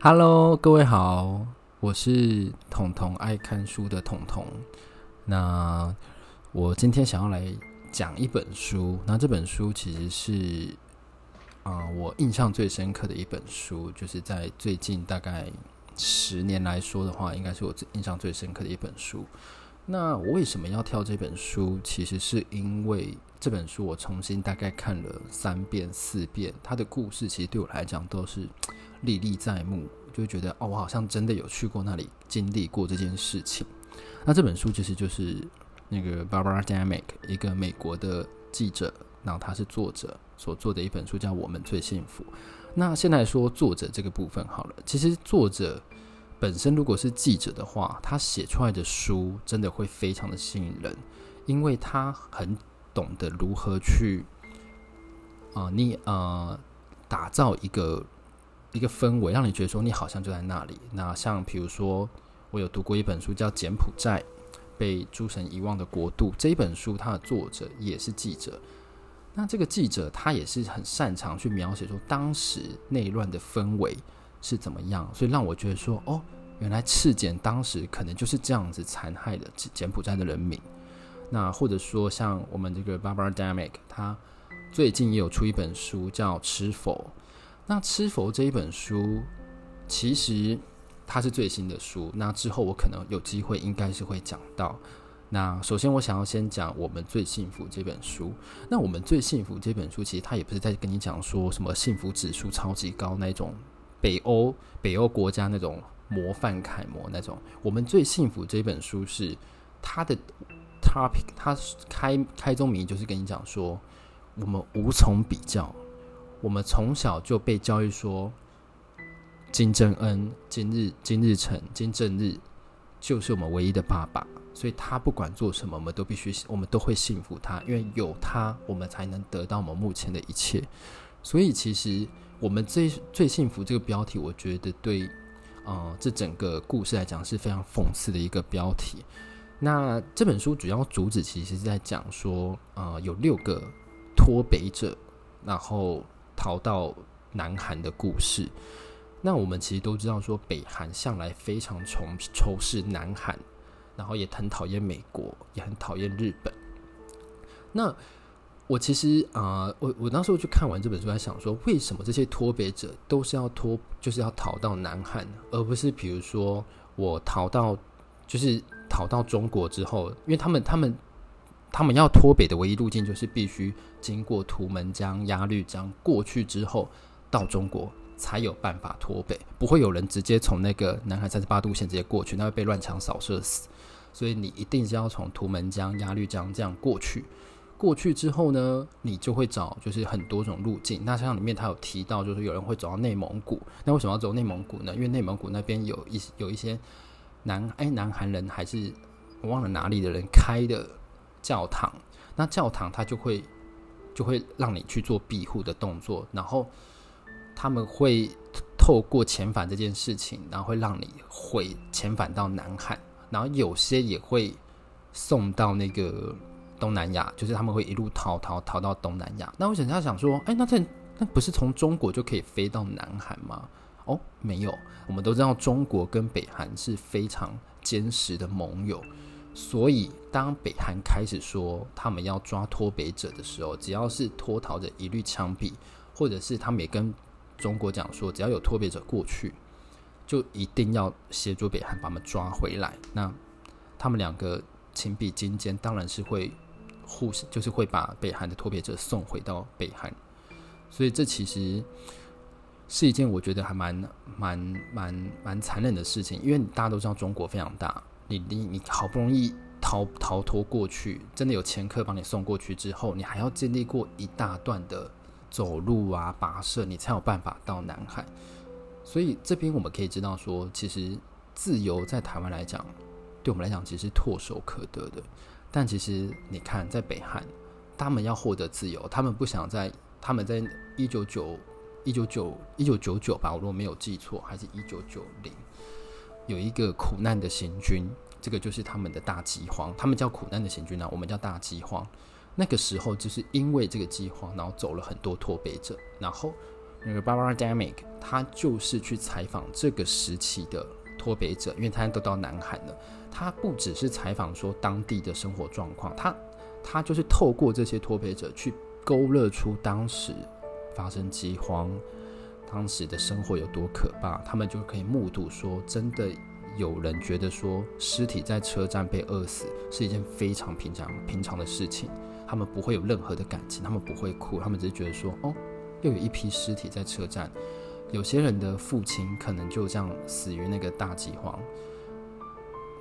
Hello，各位好，我是彤彤爱看书的彤彤。那我今天想要来讲一本书，那这本书其实是啊、我印象最深刻的一本书，就是在最近大概十年来说的话，应该是我最印象最深刻的一本书。那我为什么要挑这本书？其实是因为这本书我重新大概看了三遍、四遍，它的故事其实对我来讲都是。历历在目，就觉得哦，我好像真的有去过那里，经历过这件事情。那这本书其实就是那个 Barbara d a m i c 一个美国的记者，然后他是作者所做的一本书，叫《我们最幸福》。那现在说作者这个部分好了，其实作者本身如果是记者的话，他写出来的书真的会非常的吸引人，因为他很懂得如何去啊、你呃，打造一个。一个氛围，让你觉得说你好像就在那里。那像比如说，我有读过一本书叫《柬埔寨被诸神遗忘的国度》这一本书，它的作者也是记者。那这个记者他也是很擅长去描写说当时内乱的氛围是怎么样，所以让我觉得说，哦，原来赤柬当时可能就是这样子残害的柬埔寨的人民。那或者说像我们这个 Barbara Damick，他最近也有出一本书叫《吃否》。那《吃否》这一本书，其实它是最新的书。那之后我可能有机会，应该是会讲到。那首先，我想要先讲《我们最幸福》这本书。那《我们最幸福》这本书，其实它也不是在跟你讲说什么幸福指数超级高那种北欧北欧国家那种模范楷模那种。《我们最幸福》这本书是它的 topic，它开开宗明义就是跟你讲说，我们无从比较。我们从小就被教育说，金正恩、金日、金日成、金正日就是我们唯一的爸爸，所以他不管做什么，我们都必须，我们都会信服他，因为有他，我们才能得到我们目前的一切。所以，其实我们最最幸福这个标题，我觉得对，呃，这整个故事来讲是非常讽刺的一个标题。那这本书主要主旨其实是在讲说，呃，有六个脱北者，然后。逃到南韩的故事，那我们其实都知道，说北韩向来非常仇仇视南韩，然后也很讨厌美国，也很讨厌日本。那我其实啊、我我那时候去看完这本书，在想说，为什么这些脱北者都是要脱，就是要逃到南韩，而不是比如说我逃到，就是逃到中国之后，因为他们他们。他们要脱北的唯一路径就是必须经过图门江、鸭绿江过去之后，到中国才有办法脱北。不会有人直接从那个南海三十八度线直接过去，那会被乱枪扫射死。所以你一定是要从图门江、鸭绿江这样过去。过去之后呢，你就会找就是很多种路径。那像里面他有提到，就是有人会走到内蒙古。那为什么要走内蒙古呢？因为内蒙古那边有一有一些南哎南韩人还是我忘了哪里的人开的。教堂，那教堂它就会就会让你去做庇护的动作，然后他们会透过遣返这件事情，然后会让你回遣返到南韩，然后有些也会送到那个东南亚，就是他们会一路逃逃逃到东南亚。那我想他想说，哎，那这那不是从中国就可以飞到南韩吗？哦，没有，我们都知道中国跟北韩是非常坚实的盟友。所以，当北韩开始说他们要抓脱北者的时候，只要是脱逃者一律枪毙，或者是他们也跟中国讲说，只要有脱北者过去，就一定要协助北韩把他们抓回来。那他们两个情比金坚，当然是会护士，就是会把北韩的脱北者送回到北韩。所以，这其实是一件我觉得还蛮蛮蛮蛮残忍的事情，因为大家都知道中国非常大。你你你好不容易逃逃脱过去，真的有前客帮你送过去之后，你还要经历过一大段的走路啊、跋涉，你才有办法到南海。所以这边我们可以知道说，其实自由在台湾来讲，对我们来讲其实是唾手可得的。但其实你看，在北韩，他们要获得自由，他们不想在他们在一九九一九九一九九九吧，我如果没有记错，还是一九九零。有一个苦难的行军，这个就是他们的大饥荒。他们叫苦难的行军呢、我们叫大饥荒。那个时候就是因为这个饥荒，然后走了很多脱北者，然后那个 Barbara Demick，他就是去采访这个时期的脱北者，因为他都到南韩了。他不只是采访说当地的生活状况，他他就是透过这些脱北者去勾勒出当时发生饥荒，当时的生活有多可怕，他们就可以目睹说真的。有人觉得说，尸体在车站被饿死是一件非常平常平常的事情，他们不会有任何的感情，他们不会哭，他们只是觉得说，哦，又有一批尸体在车站。有些人的父亲可能就这样死于那个大饥荒，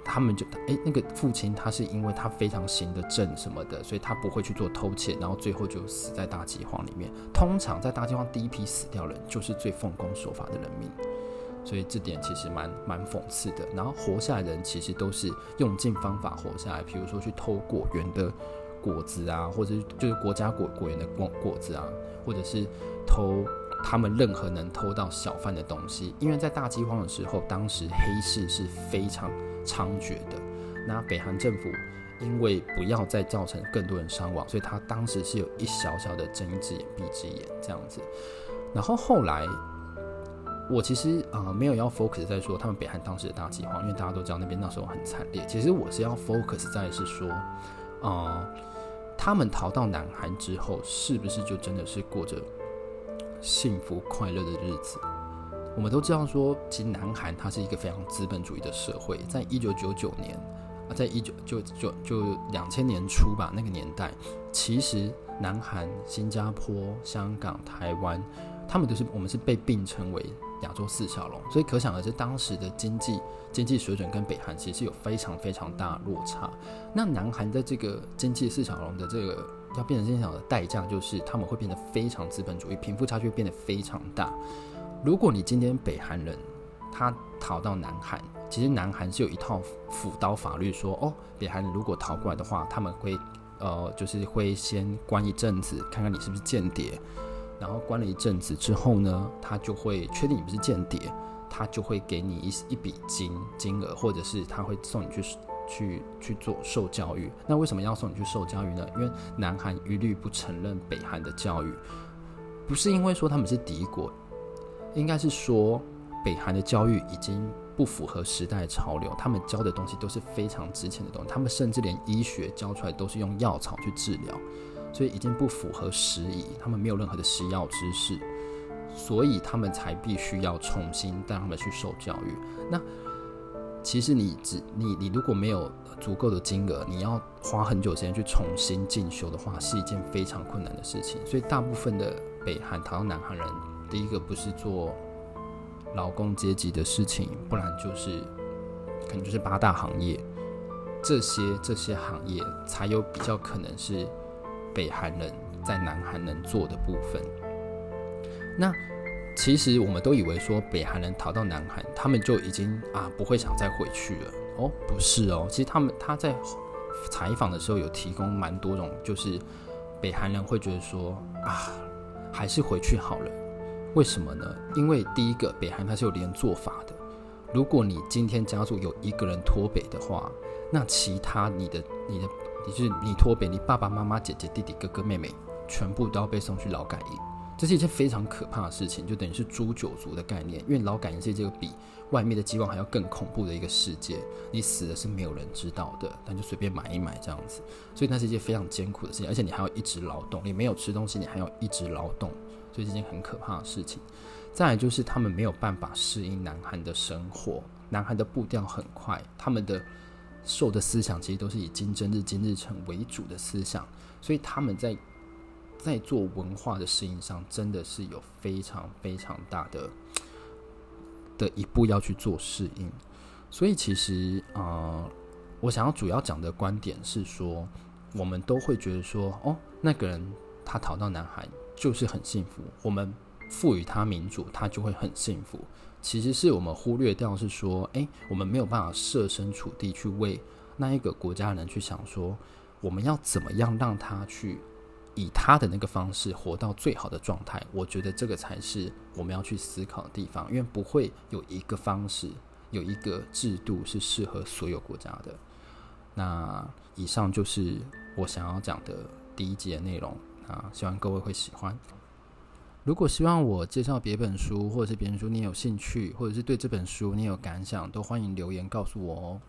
他们就诶，那个父亲他是因为他非常行得正什么的，所以他不会去做偷窃，然后最后就死在大饥荒里面。通常在大饥荒第一批死掉人，就是最奉公守法的人民。所以这点其实蛮蛮讽刺的。然后活下来人其实都是用尽方法活下来，比如说去偷果园的果子啊，或者就是国家果果园的果果子啊，或者是偷他们任何能偷到小贩的东西。因为在大饥荒的时候，当时黑市是非常猖獗的。那北韩政府因为不要再造成更多人伤亡，所以他当时是有一小小的睁一只眼闭一只眼这样子。然后后来。我其实啊、没有要 focus 在说他们北韩当时的大饥荒，因为大家都知道那边那时候很惨烈。其实我是要 focus 在是说，啊、他们逃到南韩之后，是不是就真的是过着幸福快乐的日子？我们都知道说，其实南韩它是一个非常资本主义的社会。在一九九九年啊，在一九就就就两千年初吧，那个年代，其实南韩、新加坡、香港、台湾，他们都是我们是被并称为。亚洲四小龙，所以可想而知，当时的经济经济水准跟北韩其实有非常非常大的落差。那南韩在这个经济四小龙的这个要变成这样的代价，就是他们会变得非常资本主义，贫富差距变得非常大。如果你今天北韩人他逃到南韩，其实南韩是有一套辅导法律说，哦，北韩人如果逃过来的话，他们会呃，就是会先关一阵子，看看你是不是间谍。然后关了一阵子之后呢，他就会确定你不是间谍，他就会给你一一笔金金额，或者是他会送你去去去做受教育。那为什么要送你去受教育呢？因为南韩一律不承认北韩的教育，不是因为说他们是敌国，应该是说北韩的教育已经不符合时代潮流，他们教的东西都是非常值钱的东西，他们甚至连医学教出来都是用药草去治疗。所以已经不符合时宜，他们没有任何的食药知识，所以他们才必须要重新带他们去受教育。那其实你只你你如果没有足够的金额，你要花很久时间去重新进修的话，是一件非常困难的事情。所以大部分的北韩逃到南韩人，第一个不是做劳工阶级的事情，不然就是可能就是八大行业，这些这些行业才有比较可能是。北韩人在南韩能做的部分，那其实我们都以为说北韩人逃到南韩，他们就已经啊不会想再回去了哦，不是哦，其实他们他在采访的时候有提供蛮多种，就是北韩人会觉得说啊还是回去好了，为什么呢？因为第一个北韩它是有连坐法的，如果你今天家族有一个人脱北的话，那其他你的你的。也就是你脱北，你爸爸妈妈、姐姐、弟弟、哥哥、妹妹，全部都要被送去劳改营，这是一件非常可怕的事情，就等于是诛九族的概念。因为劳改营是这个比外面的饥荒还要更恐怖的一个世界，你死的是没有人知道的，但就随便买一买这样子，所以那是一件非常艰苦的事情，而且你还要一直劳动，你没有吃东西，你还要一直劳动，所以是一件很可怕的事情。再来就是他们没有办法适应南韩的生活，南韩的步调很快，他们的。受的思想其实都是以金正日、金日成为主的思想，所以他们在在做文化的适应上，真的是有非常非常大的的一步要去做适应。所以其实啊、我想要主要讲的观点是说，我们都会觉得说，哦，那个人他逃到南海就是很幸福，我们赋予他民主，他就会很幸福。其实是我们忽略掉，是说，诶，我们没有办法设身处地去为那一个国家人去想说，我们要怎么样让他去以他的那个方式活到最好的状态。我觉得这个才是我们要去思考的地方，因为不会有一个方式，有一个制度是适合所有国家的。那以上就是我想要讲的第一集的内容啊，希望各位会喜欢。如果希望我介绍别本书，或者是别人书你有兴趣，或者是对这本书你有感想，都欢迎留言告诉我哦。